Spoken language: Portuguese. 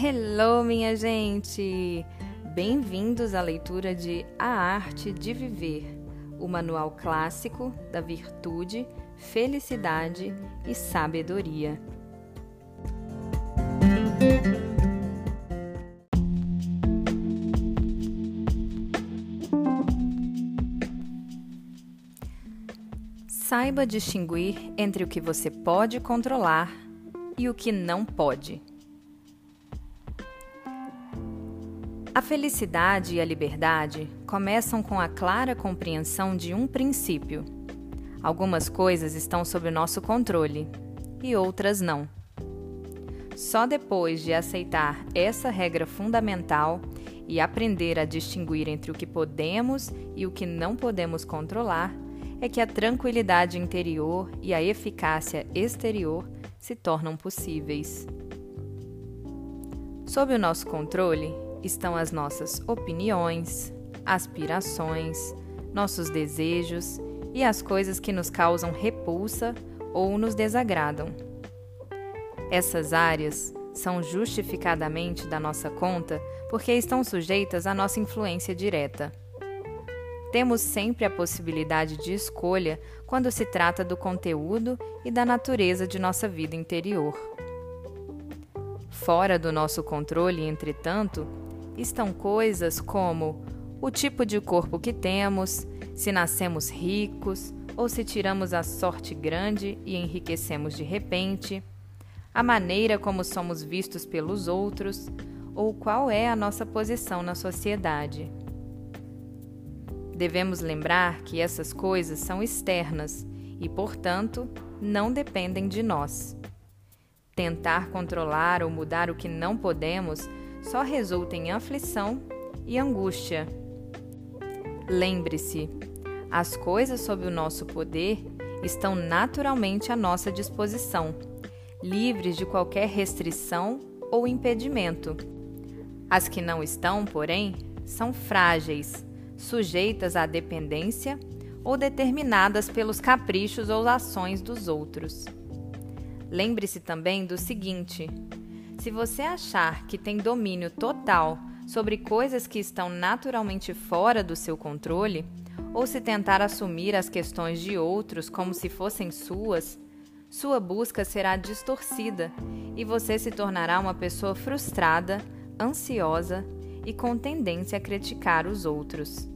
Hello, minha gente! Bem-vindos à leitura de A Arte de Viver, o manual clássico da virtude, felicidade e sabedoria. Saiba distinguir entre o que você pode controlar e o que não pode. A felicidade e a liberdade começam com a clara compreensão de um princípio. Algumas coisas estão sob nosso controle e outras não. Só depois de aceitar essa regra fundamental e aprender a distinguir entre o que podemos e o que não podemos controlar, é que a tranquilidade interior e a eficácia exterior se tornam possíveis. Sob o nosso controle estão as nossas opiniões, aspirações, nossos desejos e as coisas que nos causam repulsa ou nos desagradam. Essas áreas são justificadamente da nossa conta porque estão sujeitas à nossa influência direta. Temos sempre a possibilidade de escolha quando se trata do conteúdo e da natureza de nossa vida interior. Fora do nosso controle, entretanto, estão coisas como o tipo de corpo que temos, se nascemos ricos ou se tiramos a sorte grande e enriquecemos de repente, a maneira como somos vistos pelos outros ou qual é a nossa posição na sociedade. Devemos lembrar que essas coisas são externas e, portanto, não dependem de nós. Tentar controlar ou mudar o que não podemos só resulta em aflição e angústia. Lembre-se, as coisas sob o nosso poder estão naturalmente à nossa disposição, livres de qualquer restrição ou impedimento. As que não estão, porém, são frágeis, sujeitas à dependência ou determinadas pelos caprichos ou ações dos outros. Lembre-se também do seguinte: se você achar que tem domínio total sobre coisas que estão naturalmente fora do seu controle, ou se tentar assumir as questões de outros como se fossem suas, sua busca será distorcida e você se tornará uma pessoa frustrada, ansiosa e com tendência a criticar os outros.